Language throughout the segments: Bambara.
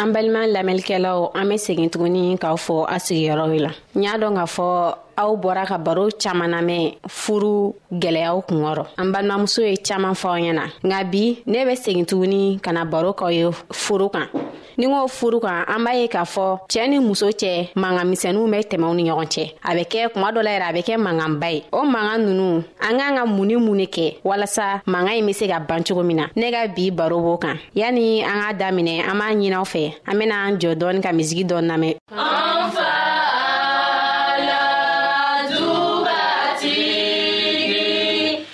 an balima lamɛnlikɛlaw an bɛ segin tuguni k'aw fɔ a sigiyɔrɔ la n y'a dɔn k'a fɔ aw bɔra ka baro caaman namɛn furu gwɛlɛyaw kungɔrɔ an balimamuso ye caaman fɔ aw ɲɛ na nka bi ne bɛ segin tuguni ka na baro k'aw ye foro kan ni k'o furu kan an b'a ye k'a fɔ cɛɛ ni muso cɛ mankan misɛnninw bɛ tɛmɛw ni ɲɔgɔn cɛ a bɛ kɛ kuma dɔ la yɛrɛ a bɛ kɛ mankanba ye o mankan nunu an k'an ka mun ni mun ne kɛ walasa mankan ɲi be se ka ban cogo min na ne ka bi baro b'o kan yani an k'a daminɛ an b'a ɲinaw fɛ an bena an jɔ dɔɔni ka misigi dɔ namɛn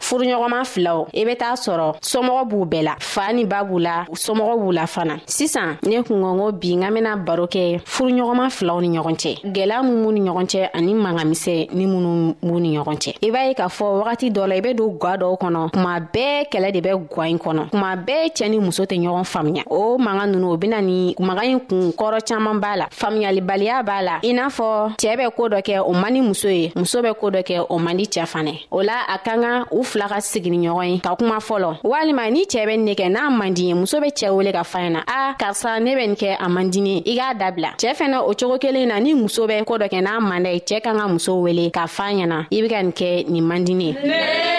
furuɲɔgɔnma filaw i e be t'a sɔrɔ somɔgɔ b'u bɛɛ la fa ni ba b'u la somɔgɔ b'u la fana sisan ne kungɔngo bi n ka bena baro kɛ furuɲɔgɔnma filaw ni ɲɔgɔn cɛ gwɛlɛya min b'u ni ɲɔgɔn cɛ ani mangamisɛ ni minnu b'u ni ɲɔgɔn cɛ i b'a ye k'a fɔ wagati dɔ la i be don gwa dɔw kɔnɔ kuma bɛɛ kɛlɛ de bɛ gwa ɲi kɔnɔ kuma bɛɛ cɛɛ ni muso tɛ ɲɔgɔn faamuya o manga nunu o bena ni maga ɲi kun kɔrɔ caaman b'a la faamuyalibaliya b'a la i n'a fɔ cɛɛ bɛ koo dɔ kɛ o man ni muso ye muso bɛ koo dɔ kɛ o man di cɛɛ fanɛ o la a ka kan u fila ka sigini ɲɔgɔn ye ka kuma fɔlɔ walima ni cɛɛ bɛ ne kɛ n'a man di ye muso bɛ cɛɛ wele ka fa ɲɛna a karisa ne bɛ nin kɛ a man dini i k'a dabila cɛɛ fɛnɛ o cogo kelen na ni muso bɛ koo dɔ kɛ n'a man da ye cɛɛ kan ka muso wele ka fa ɲɛna i be ka nin kɛ nin man dini ye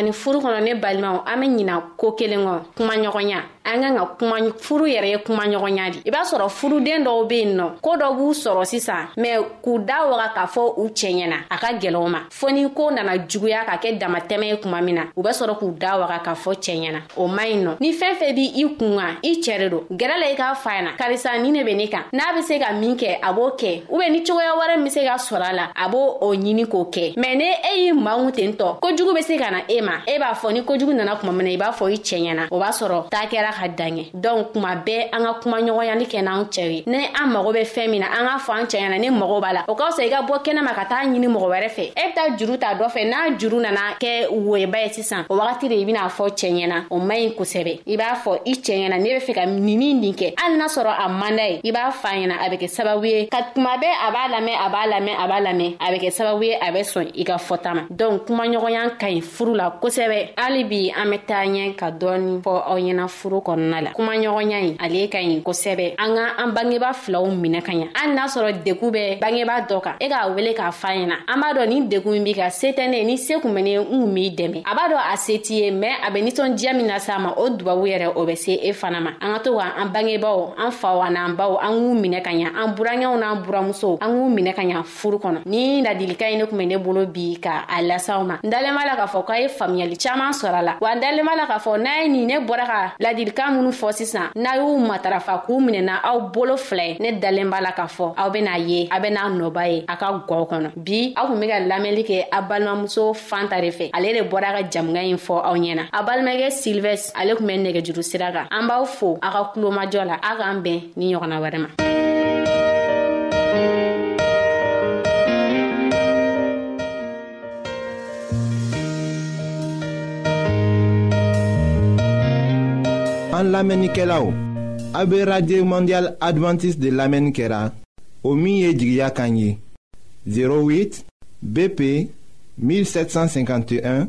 ani furu kɔnɔ ne balimaw an be ɲina ko kelen kɔ kuma ɲɔgɔnya an kan ka kuma furu yɛrɛ ye kuma ɲɔgɔnya di i b'a sɔrɔ furuden dɔw be yen nɔ ko dɔ b'u sɔrɔ sisan mɛ k'u da waga k'a fɔ u cɛɲɛna a ka gɛlɛw ma fɔ ni ko nana juguya ka kɛ damatɛmɛ ye kuma min na u bɛ sɔrɔ k'u da waga k'a fɔ cɛɛ ɲɛna o man ɲi nɔ ni fɛn fɛn b' i kun kan i cɛɛ de don gɛrɛ la i k'a fa ɲɛna karisa ni ne be ne kan n'a be se ka min kɛ a b'o kɛ u be ni cogoya wɛrɛ min be se ka sɔrɔ a la a b'o o ɲini k'o kɛ mɛn ni e y'i mangu ten tɔ kojugu be se ka na e ma e b'a fɔ ni kojugu nana kuma min na i b'a fɔ i cɛɛ ɲɛna o b'a sɔrɔ taa kɛra ka daɲɛ dɔnku kuma bɛɛ an ka kuma ɲɔgɔnyali kɛ n'an cɛ ye ni an mago bɛ fɛn min na an k'a fɔ an cɛ ɲɛna ni mago b'a la o ka fisa i ka bɔ kɛnɛma ka taa ɲini mɔgɔ wɛrɛ fɛ e bɛ taa juru ta dɔ fɛ n'a juru nana kɛ woyeba ye sisan o wagati de i bɛna fɔ cɛ ɲɛna o man ɲi kosɛbɛ i b'a fɔ i cɛ ɲɛna ne bɛ fɛ ka nin ni nin kɛ hali n'a sɔrɔ a man d'a ye i b'a fa ɲɛna a bɛ kɛ sababu ye ka kuma bɛɛ a b'a lamɛn a b'a lamɛn a b'a lamɛn a bɛ kɛ sababu ye a bɛ sɔn i ka fɔta ma dɔnku kumaɲɔgɔnya ka ɲi furu la kosɛbɛ hali bi an bɛ taa ɲɛ ka dɔɔni fɔ aw ɲɛna furu kɔnɔna la kumaɲɔgɔnya ɲi ale ka ɲi kosɛbɛ an ka an bangeba filaw minɛ ka ɲa hali n'a sɔrɔ degu bɛ bangeba dɔ kan e k'a wele k'a fa ɲɛna an b'a dɔn ni degu min b'i ka se tɛ ne ni se kun bɛ ne n kun b'i dɛmɛ a b'a dɔn a se t'i ye mɛn a bɛ nisɔndiya min lase a ma o dubabu yɛrɛ o bɛ se e fana ma an ka to ka an bangebaw an faw an'an baw an k'u minɛ ka ɲa an burankɛw n'an buramusow an k'u minɛ ka ɲa furu kɔnɔ ni ladilikan ye ne tun bɛ ne bolo bi ka a lasaw ma n dalen b'a la k'a fɔ k'a ye faamuyali caman sɔrɔ a la wa n dalen b'a la k'a fɔ n'a ye nin ne bɔra ka ladilikan minnu fɔ sisan n'a y'u matarafa k'u minɛna aw bolo fila ye ne dalen b'a la k'a fɔ aw bɛna ye a bɛna nɔba ye a ka gɔw kɔnɔ bi aw tun bɛ ka lamɛnli kɛ a balimamuso fanta de fɛ ale de bɔra ka jamukan in fɔ aw ɲɛna a balimakɛ silvɛ ale kun bɛ nɛgɛjuru sira kan an b'aw fo a ka kulomajɔ la a k'an bɛn ni ɲɔgɔnna wɛrɛ ma an lamɛnnikɛlaw a bɛ radio mondial adventiste de lamɛnni kɛra o min ye jigiya kan ye 08 bp 1751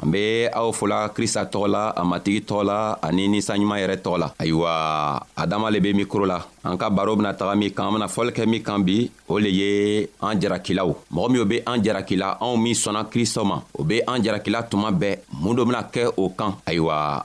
an be aw fola krista tɔgɔ la a matigi tɔgɔ la ani ni saɲuman yɛrɛ tɔgɔ la ayiwa adama le be mikro la an ka baro bena taga min kan an bena fɔli kɛ min kan bi o le ye an jarakilaw mɔgɔ min o be an jarakila anw min sɔnna krista ma o be an jarakila tuma bɛɛ mun do bena kɛ o kan ayiwa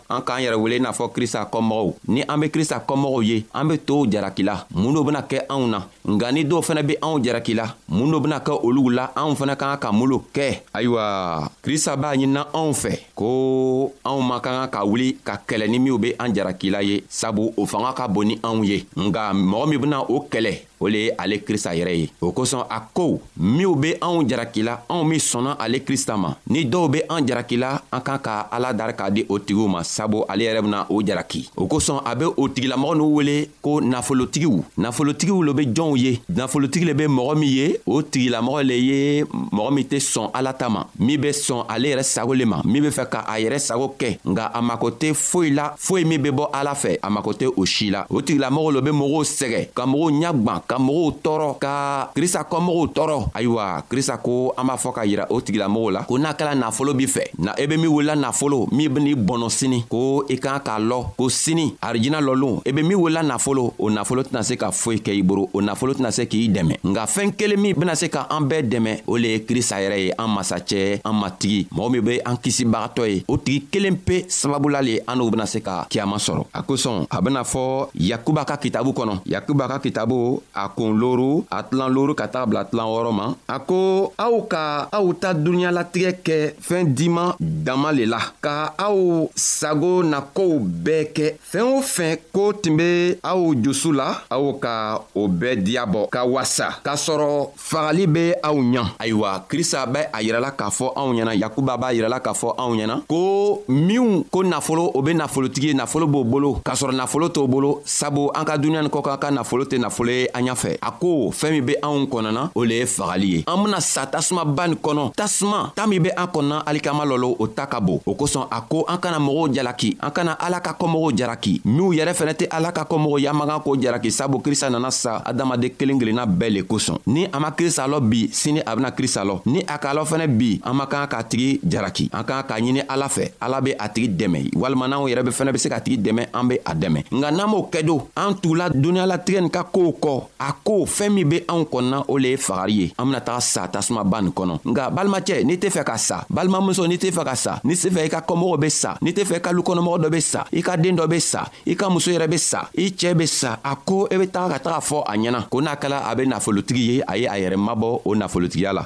an k'an yɛrɛ wele n'a fɔ krista kɔmɔgɔw ni an be krista kɔmɔgɔw ye an be tow jaraki la mun do bena kɛ anw na nka ni dɔw fɛnɛ be anw jaraki la mun do bena kɛ olu la anw fɛnɛ ka ka ka mun lo kɛ ayiwa krista b'a ɲinina anw fɛ ko anw man ka ka ka wuli ka kɛlɛ ni minw be an jarakila ye sabu o fanga ka bon ni anw ye nka mɔgɔ min bena o kɛlɛ o le ye ale krista yɛrɛ ye o kosɔn a ko minw be anw jarakila anw min sɔnna ale krista ma ni dɔw be an jarakila an kan ka ala dari k'a di o tigiw ma sabu ale yɛrɛ bena o jaraki o kosɔn a be o tigilamɔgɔ n'u wele ko nafolotigiw nafolotigiw lo be jɔnw ye nafolotigi le be mɔgɔ min ye o tigilamɔgɔ le ye mɔgɔ min tɛ sɔn ala ta ma min be sɔn ale yɛrɛ sago le ma min be fɛ ka a yɛrɛ sago kɛ nka a mako tɛ foyi la foyi min bɛ bɔ ala fɛ a mako tɛ o si la o tigilamɔgɔ lo bɛ mɔgɔw sɛgɛ ka mɔgɔw ɲagwan ka mɔgɔw tɔɔrɔ ka krista kɔmɔgɔw tɔɔrɔ ayiwa krista ko an b'a fɔ ka yira o tigilamɔgɔw la ko n'a kɛla nafolo b'i fɛ na e be min wulila nafolo min ben'i bɔnɔ sini ko i kan k'a lɔ ko sini arijina lɔlon e be min wulila nafolo o nafolo tɛna se ka foyi kɛ i boro o nafolo tɛna se k'i dɛmɛ nka fɛɛn kelen min bena se ka an bɛɛ dɛmɛ o le ye krista yɛrɛ ye an masacɛ an ma tigi mɔgɔ min be an kisibagatɔ ye o tigi kelen pe sababula le an n'o bena se ka kiyama sɔrɔ a kosɔn a bena fɔ yakuba ka kitabu kɔnɔ yakuba ka kitabu a kun loru a tilan loru ka taga bila tilan wɔɔrɔ ma a ko aw ka aw ta duniɲalatigɛ kɛ fɛɛn diman dama le la ka aw sago na kow bɛɛ kɛ Fɛn o fɛn ko tun bɛ aw dusu la aw ka o bɛɛ diyabɔ ka wasa k'a sɔrɔ fagali bɛ aw ɲɛ ayiwa krista bɛ a yirala k'a fɔ anw ɲɛna yakuba b'a yirala k'a fɔ anw ɲɛna ko minw ko nafolo o bɛ nafolotigi ye nafolo b'o bolo k'a sɔrɔ nafolo t'o bolo sabu an ka duniɲa ni kɔ kan ka nafolo tɛ nafolo ye an ɲa fɛ a ko fɛɛn min bɛ anw kɔnɔna o le ye fagali ye an bena sa tasumaba nin kɔnɔ tasuma ta min bɛ an kɔnɔna alikama lɔlo o ta ka bon o kosɔn a ko an kana mɔgɔw jalaki an kana ala ka kɔmɔgɔw jalaki minw yɛrɛ fɛnɛ tɛ ala ka kɔmɔgɔ yamagan ko jalaki sabu krista nana sa adamaden kelen kelenna bɛɛ le kosɔn ni a ma krista lɔ bi sini a bena krista lɔ ni a k'a lɔ fɛnɛ bi an man kan k'a tigi jalaki an kan k'a ɲini ala fɛ ala be a tigi dɛmɛ walima n'anw yɛrɛ be fɛnɛ be se k'a tigi dɛmɛ an be a dɛmɛ nka n'an b'o kɛ don an tugula duniɲalatigɛ nin ka koow kɔ a ko fɛɛn min be anw kɔnɔna o le ye fagari ye an bena taga sa tasumaba nin kɔnɔ nka balimacɛ n'i tɛ fɛ ka sa balimamuso n'i tɛ fɛ ka sa n'i tɛ fɛ i ka kɔmɔgɔw be sa n'i tɛ fɛ i ka lukɔnɔmɔgɔ dɔ be sa i ka den dɔ be sa i ka muso yɛrɛ be sa i cɛɛ be sa a ko i e be taga ka taga fɔ a ɲɛna ko n'a kɛla a be nafolotigi ye a ye a yɛrɛ mabɔ o nafolotigiya la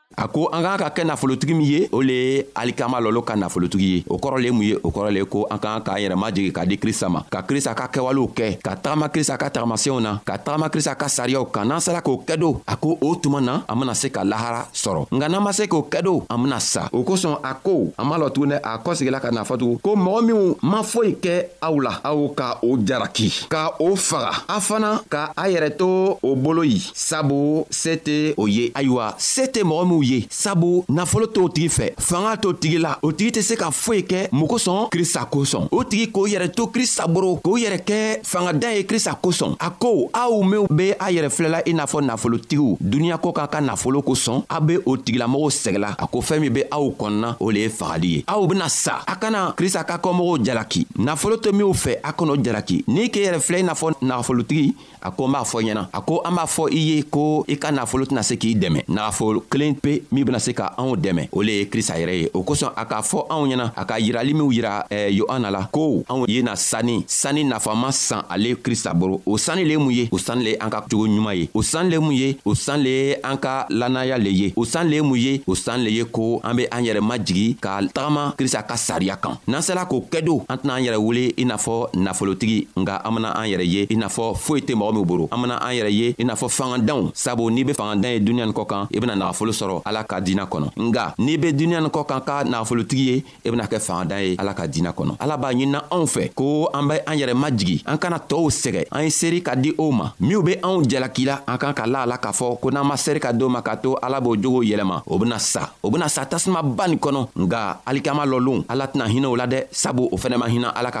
a ko an k'an ka kɛ nafolotigi min ye o le ye alikama lɔlɔ ka nafolotigi ye o kɔrɔ le mun ye o kɔrɔ le ko an k'an k'an yɛrɛ majigi ka di krista ma ka krista ka kɛwalew kɛ ka tagama krista ka tagamasenw na ka tagama krista ka sariyaw kan n'an sera k'o kɛ don a ko o tuma na an bena se ka lahara sɔrɔ nka n'an ma se k'o kɛ don an bena sa o kosɔn a ko an b'a lɔ tuguni a kɔsegila ka na fɔtugun ko mɔgɔ minw ma foyi kɛ aw la aw ka o jaraki ka o faga a fana ka a yɛrɛ to o bolo yi sabu se tɛ o ye ayiwa se tɛ mɔgɔ minw ye sabu nafolo t'o tigi fɛ fanga t'o tigi la o tigi tɛ se ka foyi kɛ mun kosɔn krista kosɔn o tigi k'o yɛrɛ to krista boro k'o yɛrɛ kɛ fangada ye krista kosɔn a ko aw minw be a yɛrɛ filɛla i n'a fɔ nafolotigiw duniɲa kɔ kan ka nafolo kosɔn a be o tigilamɔgɔw sɛgɛla a ko fɛɛn min be aw kɔnɔna o le ye fagali ye aw bena sa a kana krista ka kɔmɔgɔw jalaki nafolo to minw fɛ a kan'o jalaki n'i k'e yɛrɛ filɛ i n'a fɔ nafolotigi a ko n b'a fɔ ɲɛna a ko an b'a fɔ i ye ko i ka nafolo tɛna se k'i dɛmɛ nafolo kelen pe min bena se ka anw dɛmɛ o le ye krista yɛrɛ ye o kosɔn a k'a fɔ anw ɲɛna a ka yirali minw yira eh, yohana la ko anw ye na sanni sanni nafama san ale krista boro o sanni le mun ye o sanni le an ka cogo ɲuman ye o sanni le mun ye o sanni le an ka lannaya le ye o sanni le mun ye o sanni le ye ko an be an yɛrɛ majigi ka tagama krista ka sariya kan n'an sela k'o kɛdo an tɛna an yɛrɛ wele i n'a fɔ nafolotigi nka an bena an yɛrɛ ye i n'a fɔ foyi tɛ mɔgɔ min boro an bena an yɛrɛ ye i n'a fɔ fangadanw sabu n'i be fangadan ye duniɲa ni kɔ kan i bena nagafolo sɔrɔ ala ka diina kɔnɔ nga n'i be duniɲa ni kɔ kan ka nagafolotigi ye i bena kɛ fangadan ye ala ka diina kɔnɔ ala b'a ɲinina anw fɛ ko an be an yɛrɛ majigi an kana tɔɔw sɛgɛ an ye seeri ka di o ma minw be anw jalaki la an kan ka la ala k'a fɔ ko n'an ma sɛri ka doo ma k'a to ala b'o jogo yɛlɛma o bena sa o bena sa tasimaba nin kɔnɔ nga alikama lɔlon ala tɛna hinɛ o la dɛ sabu o fɛnɛ ma hina ala ka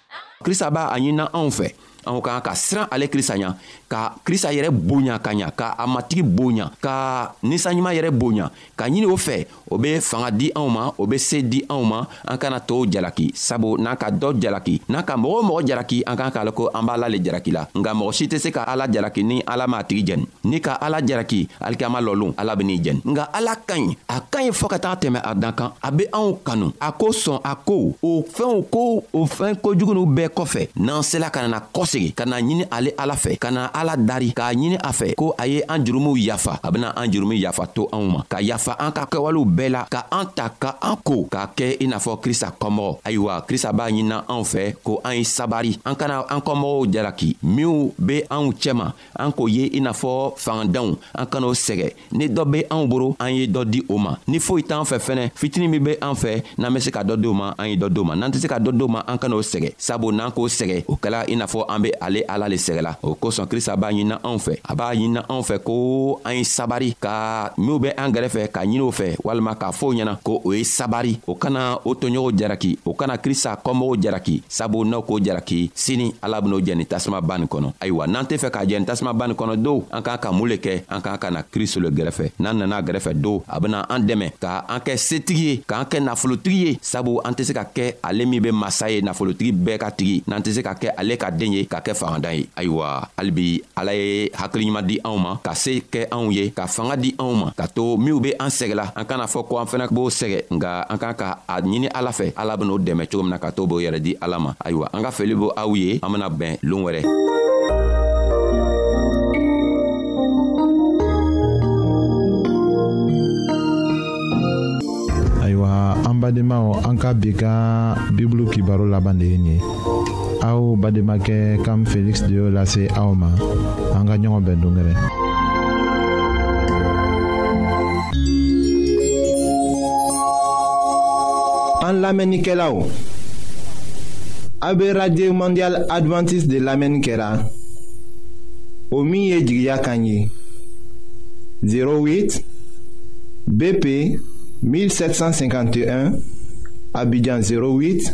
krista b'a a ɲinina anw fɛ anw ka kan ka siran ale krista ɲa ka krista yɛrɛ bonya ka ɲa ka a matigi bonya ka ninsanɲuman yɛrɛ bonya ka ɲini o fɛ o be fanga di anw ma o be se di anw ma an kana tow jalaki sabu n'an ka dɔ jalaki n'an ka mɔgɔ mɔgɔ jalaki an kan k'a la ko an b'a la le jalaki la nka mɔgɔ si tɛ se ka ala jalaki ni ala m'a tigi jɛni ni ka ala jalaki alikiyama lɔlon ala ben'i jɛni nka ala ka ɲi a ka ɲi fɔɔ ka taga tɛmɛ a dan kan a be anw kanu a ko sɔn a ko o fɛnw ko o fɛn kojugu n'u bɛɛ kɔfɛ n'an sela ka nana kɔsegi ka na ɲini ale ala fɛ ka na ala dari k'a ɲini a fɛ ko a ye an jurumuw yafa a bena an jurumi yafa to anw ma ka yafa an ka kɛwalew bɛɛ la ka an ta ka an ko k'a kɛ i n'a fɔ krista kɔmɔgɔ ayiwa krista b'a ɲinina anw fɛ ko an ye sabari an kana an kɔmɔgɔw jalaki minw be anw cɛma an k'o ye i n'a fɔ fangadanw an kan'o sɛgɛ ni dɔ be anw boro an ye dɔ di o ma ni foyi t'an fɛ fɛnɛ fitini min be an fɛ n'an be se ka dɔ di o ma an ye dɔ di o ma n'an tɛ se ka dɔ di o ma an kan'o sɛgɛ sabu n'an k'o sɛgɛ o kɛla i n'a fɔ an be ale ala le sɛgɛla o kosɔn krista b'a ɲinina anw fɛ a b'a ɲinina anw fɛ ko an ye sabari ka minw be an gɛrɛfɛ ka ɲiniw fɛ walima k'a fɔw ɲɛna ko o ye sabari o kana o toɲɔgɔn jaraki o kana krista kɔmɔgɔw jaraki sabu n'aw k'o jalaki sini ala ben'o jɛni tasuma ba nin kɔnɔ ayiwa n'an tɛ fɛ k'a jɛni tasuma ba nin kɔnɔ don an k'an ka mun le kɛ an k'an ka na kristo le gɛrɛfɛ n'an nana gɛrɛfɛ don a bena an dɛmɛ ka an kɛ setigi ye k'an kɛ nafolotigi ye sabu an tɛ se ka kɛ ale min be masa ye nafolotigi bɛɛ ka tigi n'an tɛ se ka kɛ ale ka den ye ka kɛ fangadan ye ayiwa halibi ala ye hakiliɲuman di anw ma ka se kɛ anw ye ka fanga di anw ma ka to minw be an sɛgɛla an kana fɔ ko an fɛnɛ b'o sɛgɛ nka an kan ka a ɲini ala fɛ ala ben'o dɛmɛ cogo min na ka to b'o yɛrɛ di ala ma ayiwa an ka feli bo aw ye an bena bɛn loon wɛrɛ ayiwa an badenmaw an ka bi ka bibulu kibaro laban de ye nin ye aw bademakɛ kam feliksi de y'o lase aw ma an ka ɲɔgɔn bɛn dongɛrɛ an lamɛnnikɛlaw a be radio mondial adventiste de lamɛnni kɛra o min ye jigiya kan ye 08 BP 1751 Abidjan 08